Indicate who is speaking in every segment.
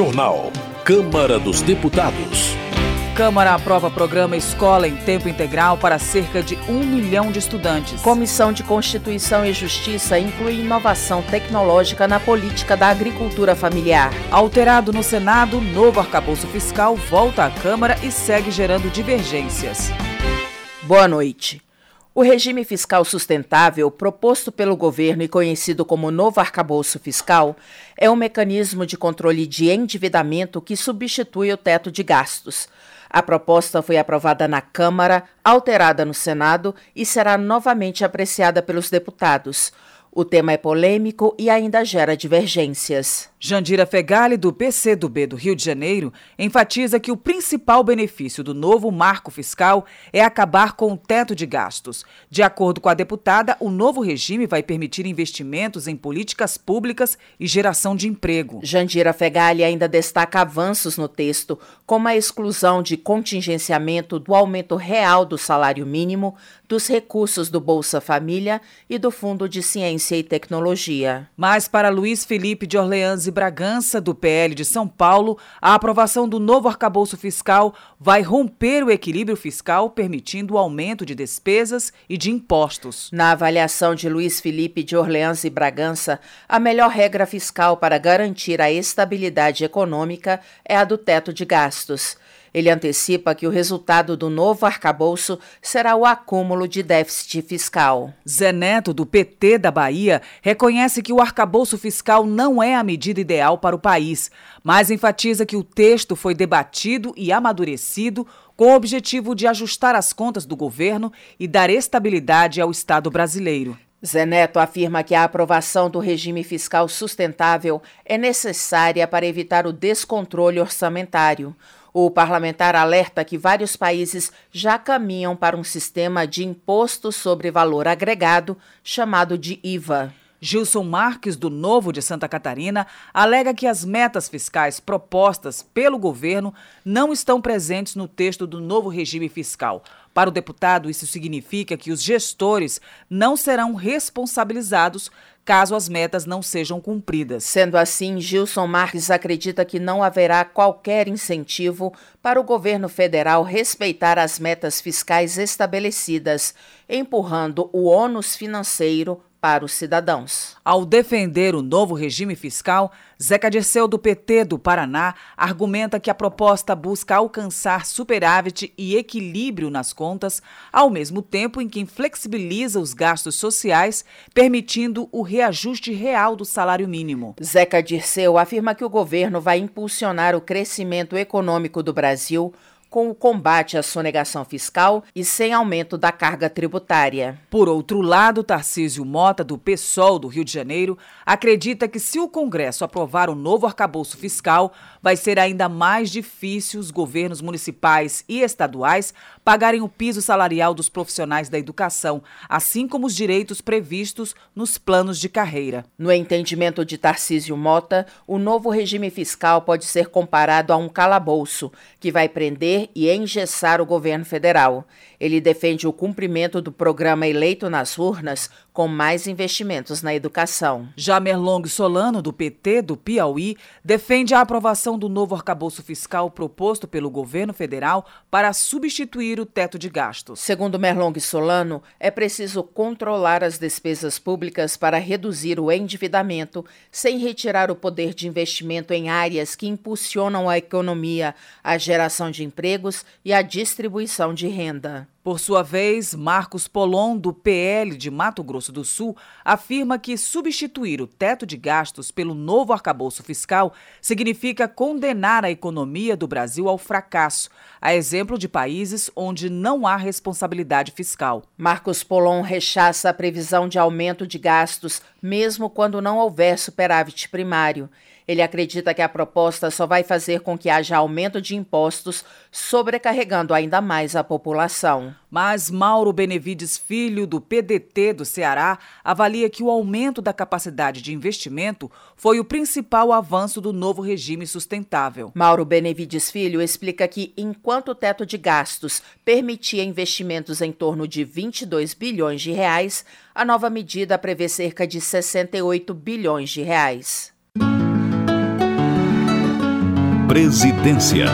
Speaker 1: Jornal. Câmara dos Deputados.
Speaker 2: Câmara aprova programa Escola em Tempo Integral para cerca de um milhão de estudantes.
Speaker 3: Comissão de Constituição e Justiça inclui inovação tecnológica na política da agricultura familiar.
Speaker 2: Alterado no Senado, novo arcabouço fiscal volta à Câmara e segue gerando divergências.
Speaker 3: Boa noite. O regime fiscal sustentável proposto pelo governo e conhecido como novo arcabouço fiscal é um mecanismo de controle de endividamento que substitui o teto de gastos. A proposta foi aprovada na Câmara, alterada no Senado e será novamente apreciada pelos deputados. O tema é polêmico e ainda gera divergências.
Speaker 2: Jandira Fegali, do PCdoB do Rio de Janeiro, enfatiza que o principal benefício do novo marco fiscal é acabar com o teto de gastos. De acordo com a deputada, o novo regime vai permitir investimentos em políticas públicas e geração de emprego.
Speaker 3: Jandira Fegali ainda destaca avanços no texto, como a exclusão de contingenciamento do aumento real do salário mínimo, dos recursos do Bolsa Família e do Fundo de Ciência e Tecnologia.
Speaker 2: Mas para Luiz Felipe de Orleans e Bragança, do PL de São Paulo, a aprovação do novo arcabouço fiscal vai romper o equilíbrio fiscal, permitindo o aumento de despesas e de impostos.
Speaker 3: Na avaliação de Luiz Felipe de Orleans e Bragança, a melhor regra fiscal para garantir a estabilidade econômica é a do teto de gastos. Ele antecipa que o resultado do novo arcabouço será o acúmulo de déficit fiscal.
Speaker 2: Zé Neto, do PT da Bahia, reconhece que o arcabouço fiscal não é a medida ideal para o país, mas enfatiza que o texto foi debatido e amadurecido com o objetivo de ajustar as contas do governo e dar estabilidade ao Estado brasileiro.
Speaker 3: Zé Neto afirma que a aprovação do regime fiscal sustentável é necessária para evitar o descontrole orçamentário. O parlamentar alerta que vários países já caminham para um sistema de imposto sobre valor agregado, chamado de IVA.
Speaker 2: Gilson Marques, do Novo de Santa Catarina, alega que as metas fiscais propostas pelo governo não estão presentes no texto do novo regime fiscal. Para o deputado, isso significa que os gestores não serão responsabilizados caso as metas não sejam cumpridas.
Speaker 3: Sendo assim, Gilson Marques acredita que não haverá qualquer incentivo para o governo federal respeitar as metas fiscais estabelecidas, empurrando o ônus financeiro para os cidadãos.
Speaker 2: Ao defender o novo regime fiscal, Zeca Dirceu, do PT do Paraná, argumenta que a proposta busca alcançar superávit e equilíbrio nas contas, ao mesmo tempo em que flexibiliza os gastos sociais, permitindo o reajuste real do salário mínimo.
Speaker 3: Zeca Dirceu afirma que o governo vai impulsionar o crescimento econômico do Brasil com o combate à sonegação fiscal e sem aumento da carga tributária.
Speaker 2: Por outro lado, Tarcísio Mota, do PSOL do Rio de Janeiro, acredita que se o Congresso aprovar o novo arcabouço fiscal, vai ser ainda mais difícil os governos municipais e estaduais pagarem o piso salarial dos profissionais da educação, assim como os direitos previstos nos planos de carreira.
Speaker 3: No entendimento de Tarcísio Mota, o novo regime fiscal pode ser comparado a um calabouço, que vai prender e engessar o governo federal. Ele defende o cumprimento do programa eleito nas urnas com mais investimentos na educação.
Speaker 2: Já Merlong Solano, do PT do Piauí, defende a aprovação do novo arcabouço fiscal proposto pelo governo federal para substituir o teto de gastos.
Speaker 3: Segundo Merlong Solano, é preciso controlar as despesas públicas para reduzir o endividamento, sem retirar o poder de investimento em áreas que impulsionam a economia, a geração de empregos e a distribuição de renda.
Speaker 2: Por sua vez, Marcos Polon, do PL de Mato Grosso do Sul, afirma que substituir o teto de gastos pelo novo arcabouço fiscal significa condenar a economia do Brasil ao fracasso, a exemplo de países onde não há responsabilidade fiscal.
Speaker 3: Marcos Polon rechaça a previsão de aumento de gastos, mesmo quando não houver superávit primário. Ele acredita que a proposta só vai fazer com que haja aumento de impostos, sobrecarregando ainda mais a população.
Speaker 2: Mas Mauro Benevides Filho, do PDT do Ceará, avalia que o aumento da capacidade de investimento foi o principal avanço do novo regime sustentável.
Speaker 3: Mauro Benevides Filho explica que, enquanto o teto de gastos permitia investimentos em torno de 22 bilhões de reais, a nova medida prevê cerca de 68 bilhões de reais.
Speaker 1: Presidência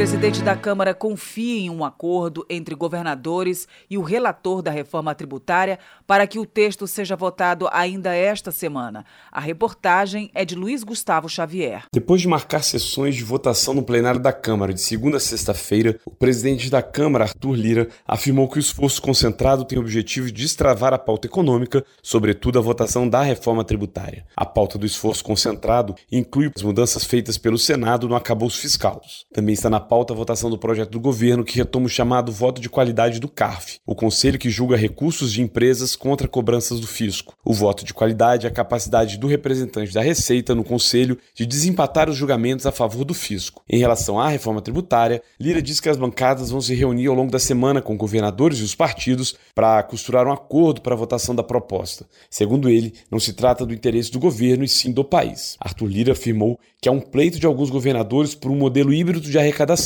Speaker 2: presidente da Câmara confia em um acordo entre governadores e o relator da reforma tributária para que o texto seja votado ainda esta semana. A reportagem é de Luiz Gustavo Xavier.
Speaker 4: Depois de marcar sessões de votação no plenário da Câmara de segunda a sexta-feira, o presidente da Câmara, Arthur Lira, afirmou que o esforço concentrado tem o objetivo de destravar a pauta econômica, sobretudo a votação da reforma tributária. A pauta do esforço concentrado inclui as mudanças feitas pelo Senado no acabouço fiscal. Também está na pauta a votação do projeto do governo que retoma o chamado voto de qualidade do CARF, o conselho que julga recursos de empresas contra cobranças do fisco. O voto de qualidade é a capacidade do representante da Receita no conselho de desempatar os julgamentos a favor do fisco. Em relação à reforma tributária, Lira diz que as bancadas vão se reunir ao longo da semana com governadores e os partidos para costurar um acordo para a votação da proposta. Segundo ele, não se trata do interesse do governo e sim do país. Arthur Lira afirmou que há um pleito de alguns governadores por um modelo híbrido de arrecadação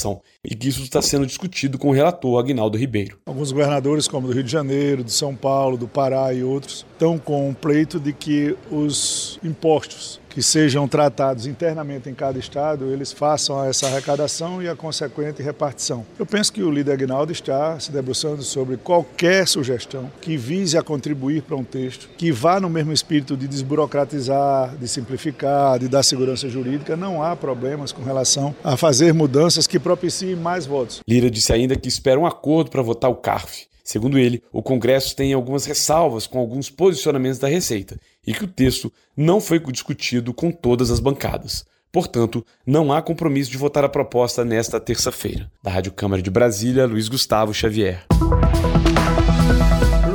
Speaker 4: e que isso está sendo discutido com o relator Agnaldo Ribeiro.
Speaker 5: Alguns governadores, como do Rio de Janeiro, de São Paulo, do Pará e outros, estão com um pleito de que os impostos que sejam tratados internamente em cada estado, eles façam essa arrecadação e a consequente repartição. Eu penso que o líder Agnaldo está se debruçando sobre qualquer sugestão que vise a contribuir para um texto que vá no mesmo espírito de desburocratizar, de simplificar, de dar segurança jurídica. Não há problemas com relação a fazer mudanças que propiciem mais votos.
Speaker 4: Lira disse ainda que espera um acordo para votar o CARF. Segundo ele, o Congresso tem algumas ressalvas com alguns posicionamentos da Receita e que o texto não foi discutido com todas as bancadas. Portanto, não há compromisso de votar a proposta nesta terça-feira. Da Rádio Câmara de Brasília, Luiz Gustavo Xavier.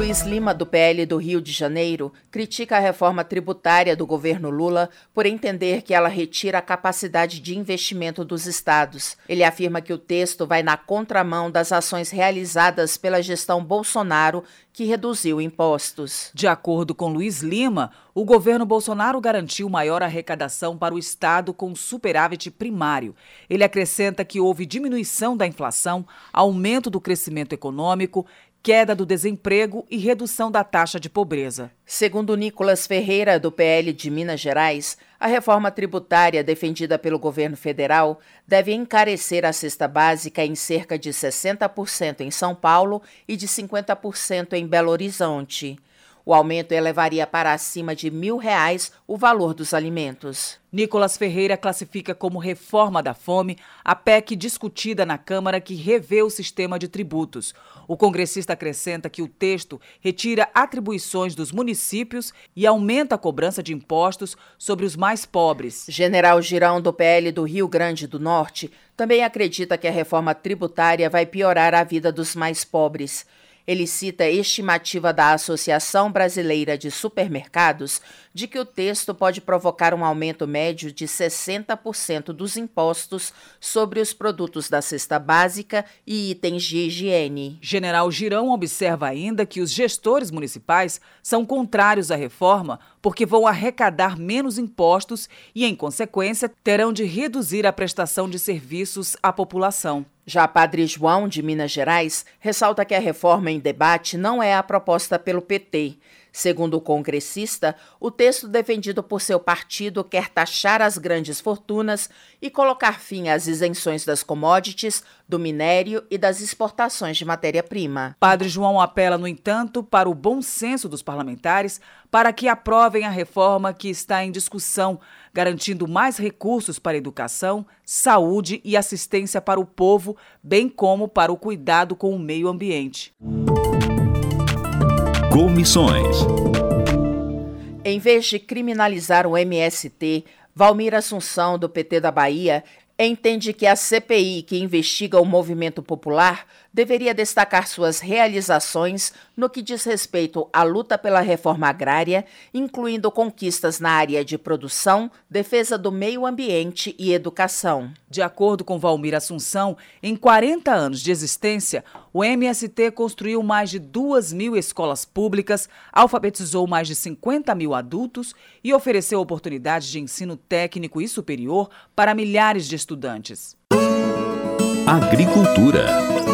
Speaker 3: Luiz Lima, do PL do Rio de Janeiro, critica a reforma tributária do governo Lula por entender que ela retira a capacidade de investimento dos estados. Ele afirma que o texto vai na contramão das ações realizadas pela gestão Bolsonaro, que reduziu impostos.
Speaker 2: De acordo com Luiz Lima, o governo Bolsonaro garantiu maior arrecadação para o Estado com superávit primário. Ele acrescenta que houve diminuição da inflação, aumento do crescimento econômico queda do desemprego e redução da taxa de pobreza.
Speaker 3: Segundo Nicolas Ferreira, do PL de Minas Gerais, a reforma tributária defendida pelo governo federal deve encarecer a cesta básica em cerca de 60% em São Paulo e de 50% em Belo Horizonte. O aumento elevaria para acima de mil reais o valor dos alimentos.
Speaker 2: Nicolas Ferreira classifica como reforma da fome a PEC discutida na Câmara que revê o sistema de tributos. O congressista acrescenta que o texto retira atribuições dos municípios e aumenta a cobrança de impostos sobre os mais pobres.
Speaker 3: General Girão, do PL do Rio Grande do Norte, também acredita que a reforma tributária vai piorar a vida dos mais pobres. Ele cita a estimativa da Associação Brasileira de Supermercados de que o texto pode provocar um aumento médio de 60% dos impostos sobre os produtos da cesta básica e itens de higiene.
Speaker 2: General Girão observa ainda que os gestores municipais são contrários à reforma porque vão arrecadar menos impostos e, em consequência, terão de reduzir a prestação de serviços à população.
Speaker 3: Já Padre João, de Minas Gerais, ressalta que a reforma em debate não é a proposta pelo PT. Segundo o congressista, o texto defendido por seu partido quer taxar as grandes fortunas e colocar fim às isenções das commodities, do minério e das exportações de matéria-prima.
Speaker 2: Padre João apela, no entanto, para o bom senso dos parlamentares para que aprovem a reforma que está em discussão, garantindo mais recursos para educação, saúde e assistência para o povo, bem como para o cuidado com o meio ambiente.
Speaker 1: Comissões.
Speaker 3: Em vez de criminalizar o MST, Valmir Assunção, do PT da Bahia, entende que a CPI que investiga o movimento popular deveria destacar suas realizações no que diz respeito à luta pela reforma agrária, incluindo conquistas na área de produção, defesa do meio ambiente e educação.
Speaker 2: De acordo com Valmir Assunção, em 40 anos de existência, o MST construiu mais de 2 mil escolas públicas, alfabetizou mais de 50 mil adultos e ofereceu oportunidades de ensino técnico e superior para milhares de estudantes.
Speaker 1: Agricultura.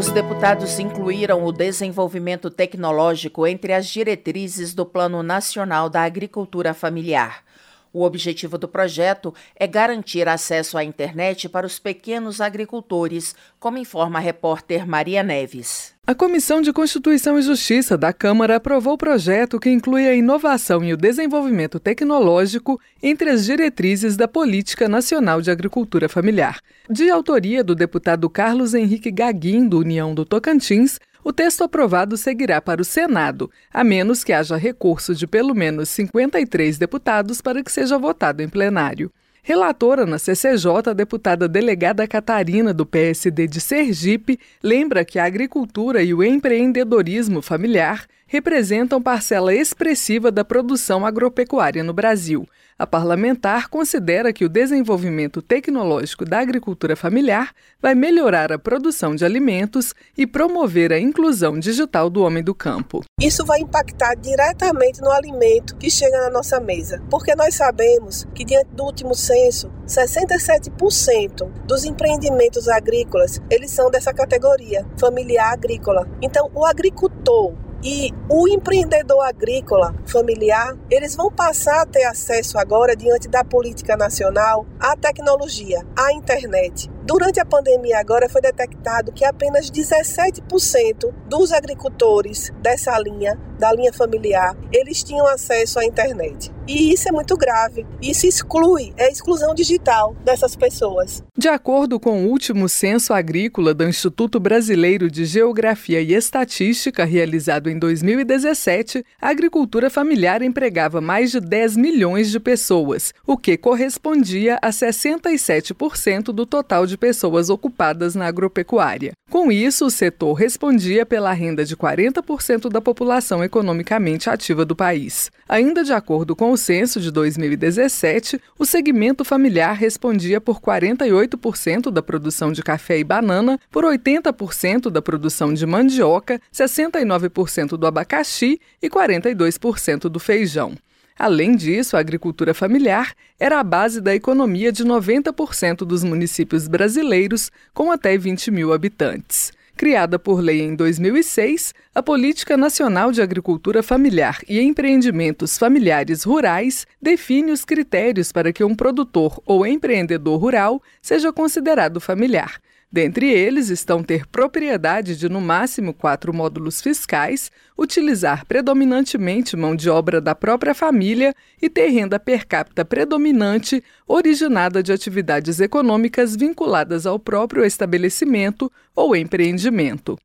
Speaker 3: Os deputados incluíram o desenvolvimento tecnológico entre as diretrizes do Plano Nacional da Agricultura Familiar. O objetivo do projeto é garantir acesso à internet para os pequenos agricultores, como informa a repórter Maria Neves.
Speaker 6: A Comissão de Constituição e Justiça da Câmara aprovou o projeto que inclui a inovação e o desenvolvimento tecnológico entre as diretrizes da Política Nacional de Agricultura Familiar. De autoria do deputado Carlos Henrique Gaguin, do União do Tocantins, o texto aprovado seguirá para o Senado, a menos que haja recurso de pelo menos 53 deputados para que seja votado em plenário. Relatora na CCJ, a deputada delegada Catarina, do PSD de Sergipe, lembra que a agricultura e o empreendedorismo familiar representam parcela expressiva da produção agropecuária no Brasil. A parlamentar considera que o desenvolvimento tecnológico da agricultura familiar vai melhorar a produção de alimentos e promover a inclusão digital do homem do campo.
Speaker 7: Isso vai impactar diretamente no alimento que chega na nossa mesa, porque nós sabemos que, diante do último censo, 67% dos empreendimentos agrícolas eles são dessa categoria familiar agrícola. Então, o agricultor e o empreendedor agrícola familiar, eles vão passar a ter acesso agora, diante da política nacional, à tecnologia, à internet. Durante a pandemia agora foi detectado que apenas 17% dos agricultores dessa linha, da linha familiar, eles tinham acesso à internet. E isso é muito grave. Isso exclui, é a exclusão digital dessas pessoas.
Speaker 6: De acordo com o último censo agrícola do Instituto Brasileiro de Geografia e Estatística, realizado em 2017, a agricultura familiar empregava mais de 10 milhões de pessoas, o que correspondia a 67% do total de pessoas ocupadas na agropecuária. Com isso, o setor respondia pela renda de 40% da população economicamente ativa do país. Ainda de acordo com o censo de 2017, o segmento familiar respondia por 48% da produção de café e banana, por 80% da produção de mandioca, 69% do abacaxi e 42% do feijão. Além disso, a agricultura familiar era a base da economia de 90% dos municípios brasileiros com até 20 mil habitantes. Criada por lei em 2006, a Política Nacional de Agricultura Familiar e Empreendimentos Familiares Rurais define os critérios para que um produtor ou empreendedor rural seja considerado familiar Dentre eles estão ter propriedade de no máximo quatro módulos fiscais, utilizar predominantemente mão de obra da própria família e ter renda per capita predominante originada de atividades econômicas vinculadas ao próprio estabelecimento ou empreendimento.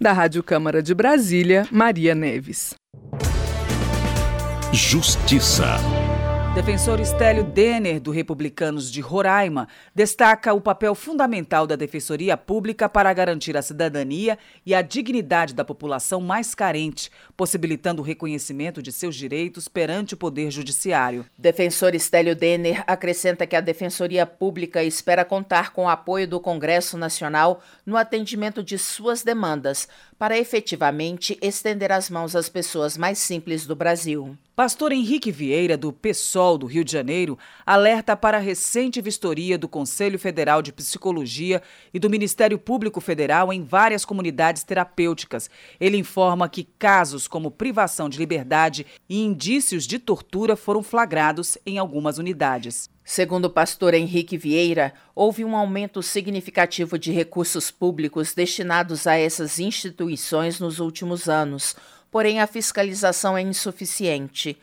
Speaker 6: Da Rádio Câmara de Brasília, Maria Neves.
Speaker 1: Justiça.
Speaker 2: Defensor Estélio Denner, do Republicanos de Roraima, destaca o papel fundamental da Defensoria Pública para garantir a cidadania e a dignidade da população mais carente, possibilitando o reconhecimento de seus direitos perante o Poder Judiciário.
Speaker 3: Defensor Estélio Denner acrescenta que a Defensoria Pública espera contar com o apoio do Congresso Nacional no atendimento de suas demandas, para efetivamente estender as mãos às pessoas mais simples do Brasil.
Speaker 2: Pastor Henrique Vieira, do PSOL do Rio de Janeiro, alerta para a recente vistoria do Conselho Federal de Psicologia e do Ministério Público Federal em várias comunidades terapêuticas. Ele informa que casos como privação de liberdade e indícios de tortura foram flagrados em algumas unidades.
Speaker 3: Segundo o pastor Henrique Vieira, houve um aumento significativo de recursos públicos destinados a essas instituições nos últimos anos, porém a fiscalização é insuficiente.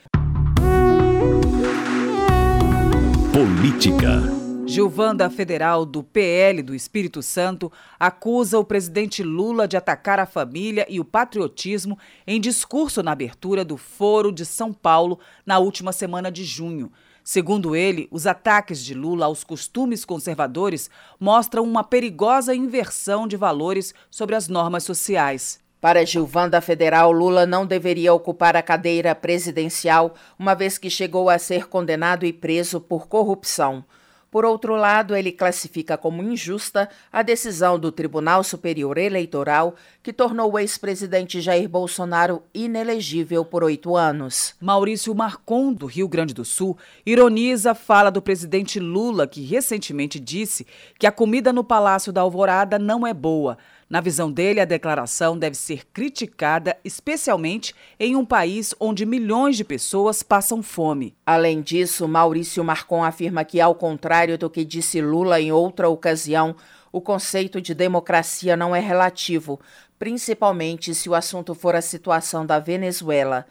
Speaker 1: Política.
Speaker 2: Gilvanda Federal, do PL do Espírito Santo, acusa o presidente Lula de atacar a família e o patriotismo em discurso na abertura do Foro de São Paulo na última semana de junho. Segundo ele, os ataques de Lula aos costumes conservadores mostram uma perigosa inversão de valores sobre as normas sociais.
Speaker 3: Para Gilvanda Federal, Lula não deveria ocupar a cadeira presidencial, uma vez que chegou a ser condenado e preso por corrupção. Por outro lado, ele classifica como injusta a decisão do Tribunal Superior Eleitoral que tornou o ex-presidente Jair Bolsonaro inelegível por oito anos.
Speaker 2: Maurício Marcon, do Rio Grande do Sul, ironiza a fala do presidente Lula, que recentemente disse que a comida no Palácio da Alvorada não é boa. Na visão dele, a declaração deve ser criticada, especialmente em um país onde milhões de pessoas passam fome.
Speaker 3: Além disso, Maurício Marcon afirma que, ao contrário do que disse Lula em outra ocasião, o conceito de democracia não é relativo, principalmente se o assunto for a situação da Venezuela.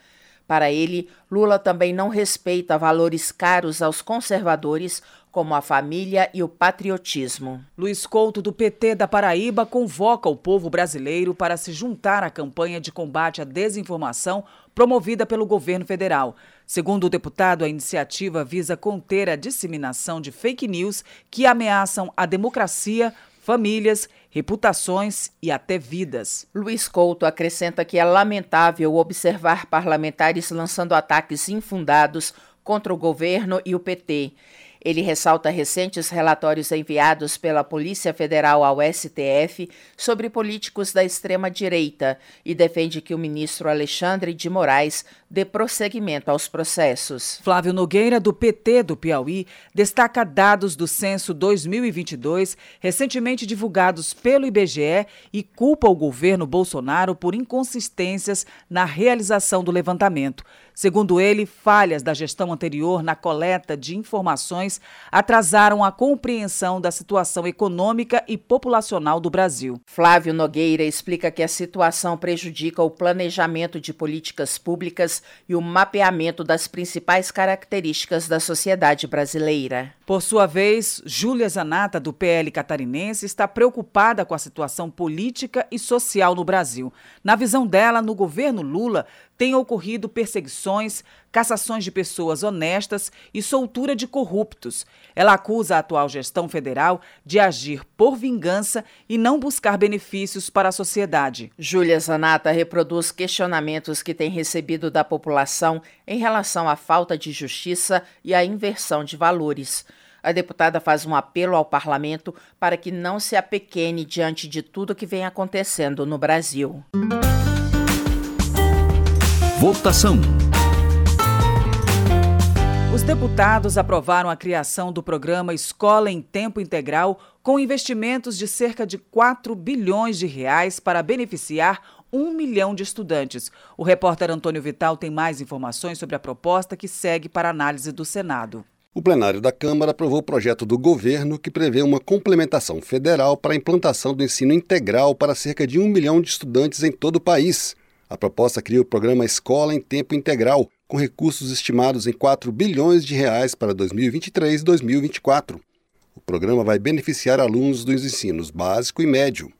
Speaker 3: Para ele, Lula também não respeita valores caros aos conservadores, como a família e o patriotismo.
Speaker 2: Luiz Couto, do PT da Paraíba, convoca o povo brasileiro para se juntar à campanha de combate à desinformação promovida pelo governo federal. Segundo o deputado, a iniciativa visa conter a disseminação de fake news que ameaçam a democracia, famílias, reputações e até vidas.
Speaker 3: Luiz Couto acrescenta que é lamentável observar parlamentares lançando ataques infundados contra o governo e o PT. Ele ressalta recentes relatórios enviados pela Polícia Federal ao STF sobre políticos da extrema-direita e defende que o ministro Alexandre de Moraes dê prosseguimento aos processos.
Speaker 2: Flávio Nogueira, do PT do Piauí, destaca dados do censo 2022, recentemente divulgados pelo IBGE, e culpa o governo Bolsonaro por inconsistências na realização do levantamento. Segundo ele, falhas da gestão anterior na coleta de informações atrasaram a compreensão da situação econômica e populacional do Brasil.
Speaker 3: Flávio Nogueira explica que a situação prejudica o planejamento de políticas públicas e o mapeamento das principais características da sociedade brasileira.
Speaker 2: Por sua vez, Júlia Zanata, do PL catarinense, está preocupada com a situação política e social no Brasil. Na visão dela, no governo Lula, têm ocorrido perseguições, cassações de pessoas honestas e soltura de corruptos. Ela acusa a atual gestão federal de agir por vingança e não buscar benefícios para a sociedade.
Speaker 3: Júlia Zanata reproduz questionamentos que tem recebido da população em relação à falta de justiça e à inversão de valores. A deputada faz um apelo ao parlamento para que não se apequene diante de tudo que vem acontecendo no Brasil.
Speaker 1: Votação.
Speaker 2: Os deputados aprovaram a criação do programa Escola em Tempo Integral com investimentos de cerca de 4 bilhões de reais para beneficiar um milhão de estudantes. O repórter Antônio Vital tem mais informações sobre a proposta que segue para análise do Senado.
Speaker 8: O plenário da Câmara aprovou o projeto do governo que prevê uma complementação federal para a implantação do ensino integral para cerca de um milhão de estudantes em todo o país. A proposta cria o programa Escola em Tempo Integral, com recursos estimados em 4 bilhões de reais para 2023 e 2024. O programa vai beneficiar alunos dos ensinos básico e médio.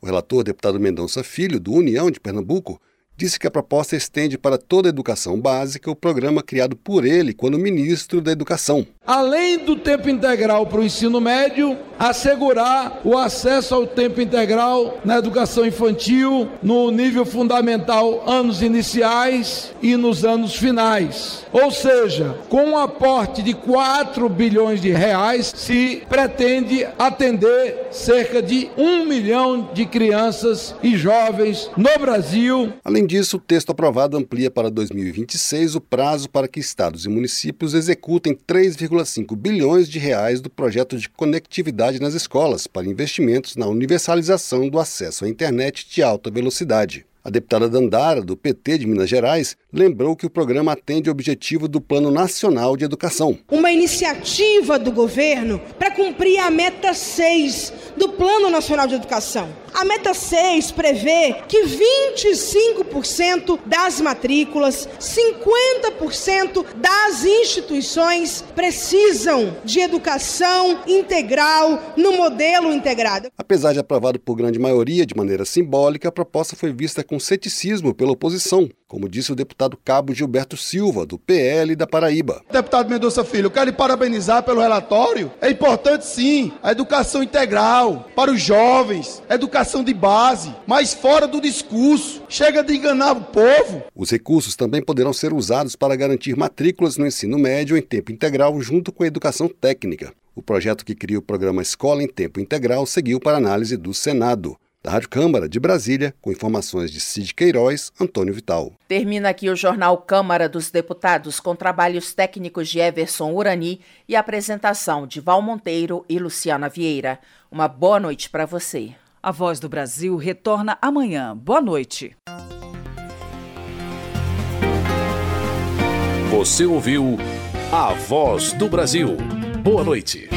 Speaker 8: O relator, deputado Mendonça Filho, do União de Pernambuco, disse que a proposta estende para toda a educação básica o programa criado por ele quando ministro da Educação.
Speaker 9: Além do tempo integral para o ensino médio, assegurar o acesso ao tempo integral na educação infantil, no nível fundamental, anos iniciais e nos anos finais. Ou seja, com um aporte de 4 bilhões de reais, se pretende atender cerca de um milhão de crianças e jovens no Brasil.
Speaker 8: Além disso, o texto aprovado amplia para 2026 o prazo para que estados e municípios executem 3,5 bilhões de reais do projeto de conectividade nas escolas para investimentos na universalização do acesso à internet de alta velocidade. A deputada Dandara, do PT de Minas Gerais, lembrou que o programa atende ao objetivo do Plano Nacional de Educação.
Speaker 10: Uma iniciativa do governo para cumprir a meta 6 do Plano Nacional de Educação. A meta 6 prevê que 25% das matrículas, 50% das instituições precisam de educação integral no modelo integrado.
Speaker 8: Apesar de aprovado por grande maioria de maneira simbólica, a proposta foi vista com ceticismo pela oposição, como disse o deputado Cabo Gilberto Silva, do PL da Paraíba.
Speaker 9: Deputado Mendonça Filho, eu quero lhe parabenizar pelo relatório. É importante sim a educação integral para os jovens, educação de base, mas fora do discurso. Chega de enganar o povo.
Speaker 8: Os recursos também poderão ser usados para garantir matrículas no ensino médio em tempo integral junto com a educação técnica. O projeto que cria o programa Escola em Tempo Integral seguiu para análise do Senado. Da Rádio Câmara de Brasília, com informações de Cid Queiroz, Antônio Vital.
Speaker 3: Termina aqui o jornal Câmara dos Deputados com trabalhos técnicos de Everson Urani e apresentação de Val Monteiro e Luciana Vieira. Uma boa noite para você.
Speaker 2: A Voz do Brasil retorna amanhã. Boa noite.
Speaker 1: Você ouviu A Voz do Brasil. Boa noite.